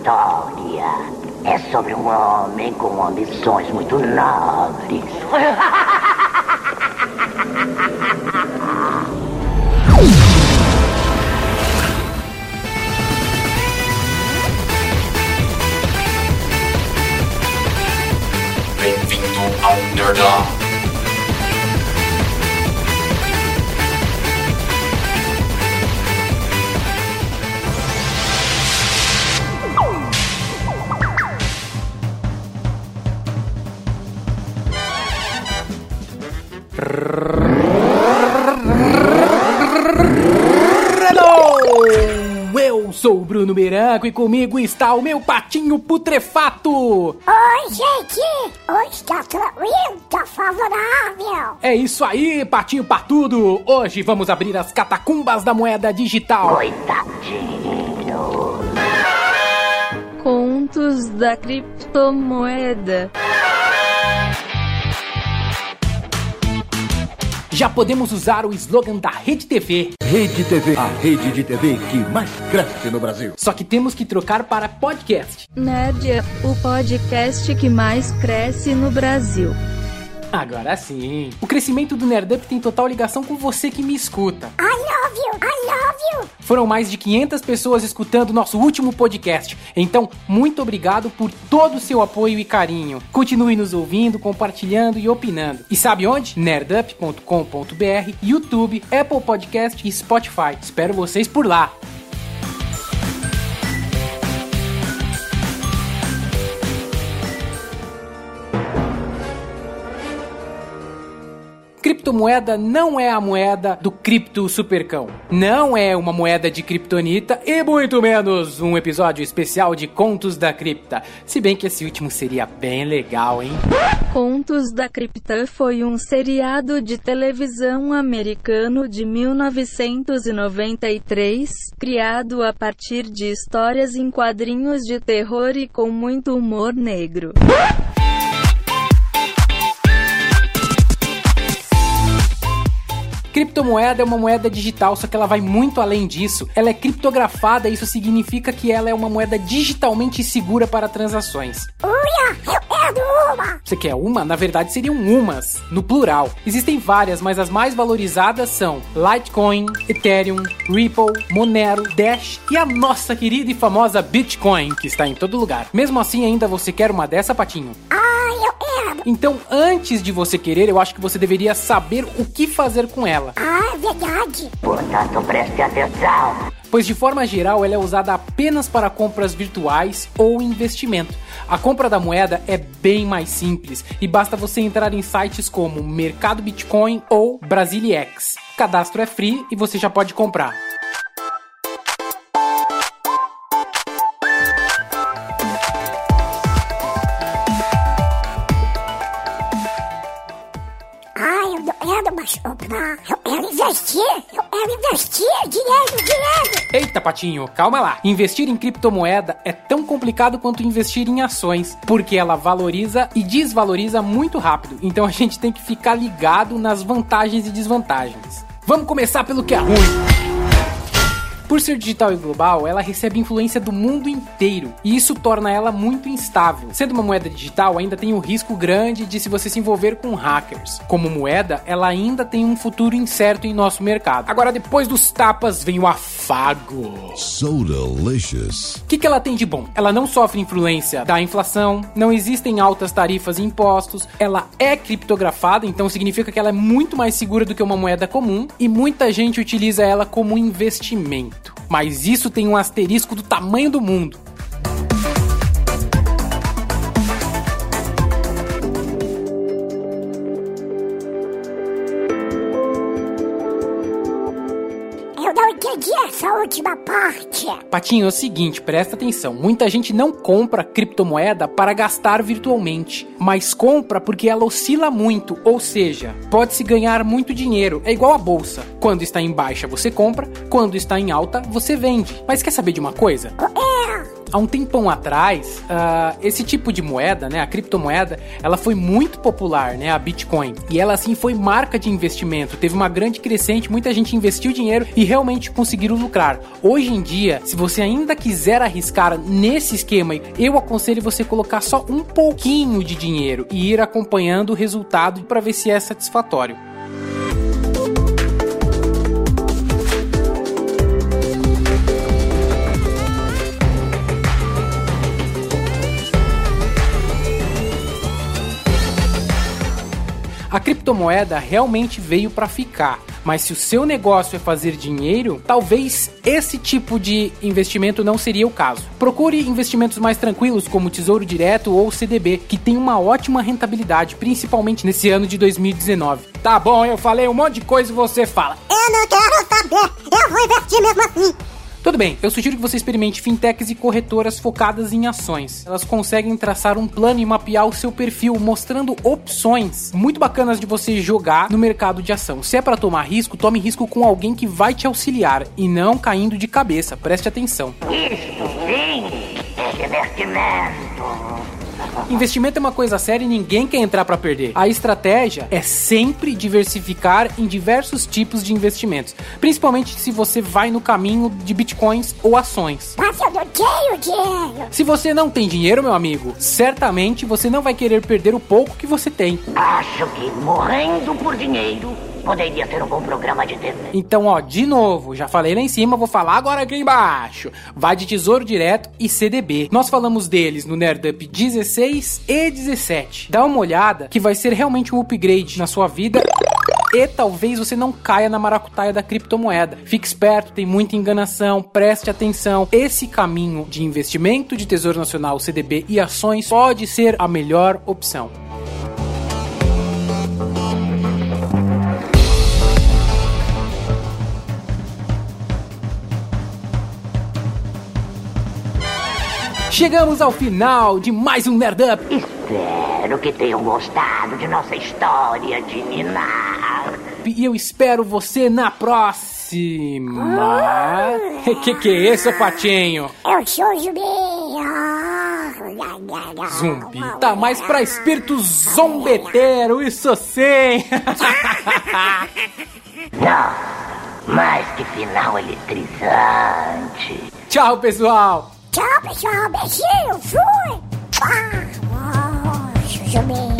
história é sobre um homem com ambições muito nobres. Bem-vindo ao Nerdão. Eu sou o Bruno Meranco e comigo está o meu patinho putrefato. Oi, gente! Hoje tá tranquilo, tá favorável. É isso aí, patinho patudo. Hoje vamos abrir as catacumbas da moeda digital. Coitadinho. Contos da criptomoeda. Já podemos usar o slogan da Rede TV. Rede TV, a rede de TV que mais cresce no Brasil. Só que temos que trocar para podcast. Nerdia, o podcast que mais cresce no Brasil. Agora sim. O crescimento do Nerdup tem total ligação com você que me escuta. I love you, I love you. Foram mais de 500 pessoas escutando nosso último podcast. Então, muito obrigado por todo o seu apoio e carinho. Continue nos ouvindo, compartilhando e opinando. E sabe onde? nerdup.com.br, YouTube, Apple Podcast e Spotify. Espero vocês por lá. Criptomoeda não é a moeda do cripto supercão. Não é uma moeda de kryptonita e muito menos um episódio especial de Contos da Cripta. Se bem que esse último seria bem legal, hein? Contos da Cripta foi um seriado de televisão americano de 1993, criado a partir de histórias em quadrinhos de terror e com muito humor negro. Criptomoeda é uma moeda digital, só que ela vai muito além disso. Ela é criptografada, isso significa que ela é uma moeda digitalmente segura para transações. Uia, eu quero uma. Você quer uma? Na verdade seriam umas, no plural. Existem várias, mas as mais valorizadas são Litecoin, Ethereum, Ripple, Monero, Dash e a nossa querida e famosa Bitcoin, que está em todo lugar. Mesmo assim, ainda você quer uma dessa, Patinho? Quero. Então, antes de você querer, eu acho que você deveria saber o que fazer com ela. Ah, é verdade. Portanto, preste atenção. Pois de forma geral ela é usada apenas para compras virtuais ou investimento. A compra da moeda é bem mais simples e basta você entrar em sites como Mercado Bitcoin ou Brasiliex. O cadastro é free e você já pode comprar. Eu mais comprar. Eu quero investir. Eu quero investir. Dinheiro, dinheiro. Eita, Patinho, calma lá. Investir em criptomoeda é tão complicado quanto investir em ações, porque ela valoriza e desvaloriza muito rápido. Então a gente tem que ficar ligado nas vantagens e desvantagens. Vamos começar pelo que é ruim. Por ser digital e global, ela recebe influência do mundo inteiro, e isso torna ela muito instável. Sendo uma moeda digital, ainda tem o risco grande de se você se envolver com hackers. Como moeda, ela ainda tem um futuro incerto em nosso mercado. Agora, depois dos tapas, vem o afago. So delicious. O que, que ela tem de bom? Ela não sofre influência da inflação, não existem altas tarifas e impostos, ela é criptografada, então significa que ela é muito mais segura do que uma moeda comum, e muita gente utiliza ela como investimento. Mas isso tem um asterisco do tamanho do mundo. Entendi essa última parte. Patinho, é o seguinte, presta atenção. Muita gente não compra criptomoeda para gastar virtualmente, mas compra porque ela oscila muito, ou seja, pode-se ganhar muito dinheiro. É igual a bolsa. Quando está em baixa, você compra, quando está em alta, você vende. Mas quer saber de uma coisa? É, há um tempão atrás, uh, esse tipo de moeda, né, a criptomoeda, ela foi muito popular, né, a Bitcoin. E ela assim foi marca de investimento, teve uma grande crescente, muita gente investiu dinheiro e realmente conseguiram lucrar. Hoje em dia, se você ainda quiser arriscar nesse esquema, eu aconselho você colocar só um pouquinho de dinheiro e ir acompanhando o resultado para ver se é satisfatório. A criptomoeda realmente veio para ficar, mas se o seu negócio é fazer dinheiro, talvez esse tipo de investimento não seria o caso. Procure investimentos mais tranquilos como Tesouro Direto ou CDB, que tem uma ótima rentabilidade, principalmente nesse ano de 2019. Tá bom, eu falei um monte de coisa e você fala. Eu não quero saber, eu vou investir mesmo assim. Tudo bem, eu sugiro que você experimente fintechs e corretoras focadas em ações. Elas conseguem traçar um plano e mapear o seu perfil, mostrando opções muito bacanas de você jogar no mercado de ação. Se é para tomar risco, tome risco com alguém que vai te auxiliar e não caindo de cabeça. Preste atenção. Isto é investimento. Investimento é uma coisa séria e ninguém quer entrar para perder. A estratégia é sempre diversificar em diversos tipos de investimentos, principalmente se você vai no caminho de bitcoins ou ações. Mas eu não tenho dinheiro. Se você não tem dinheiro, meu amigo, certamente você não vai querer perder o pouco que você tem. Acho que morrendo por dinheiro poderia ser um bom programa de TV. Então, ó, de novo, já falei lá em cima, vou falar agora aqui embaixo. Vai de Tesouro Direto e CDB. Nós falamos deles no Nerdup 16 e 17. Dá uma olhada que vai ser realmente um upgrade na sua vida e talvez você não caia na maracutaia da criptomoeda. Fique esperto, tem muita enganação, preste atenção. Esse caminho de investimento de Tesouro Nacional, CDB e ações pode ser a melhor opção. Chegamos ao final de mais um Nerd Up. Espero que tenham gostado de nossa história de Ninar. E eu espero você na próxima. Que que é isso, Patinho? Eu sou zumbi. Zumbi. Tá mais pra espírito zombeteiro, isso sim. Não, mais que final eletrizante. Tchau, pessoal. Tchau, pessoal. Beijinho. Fui. Ah, oh.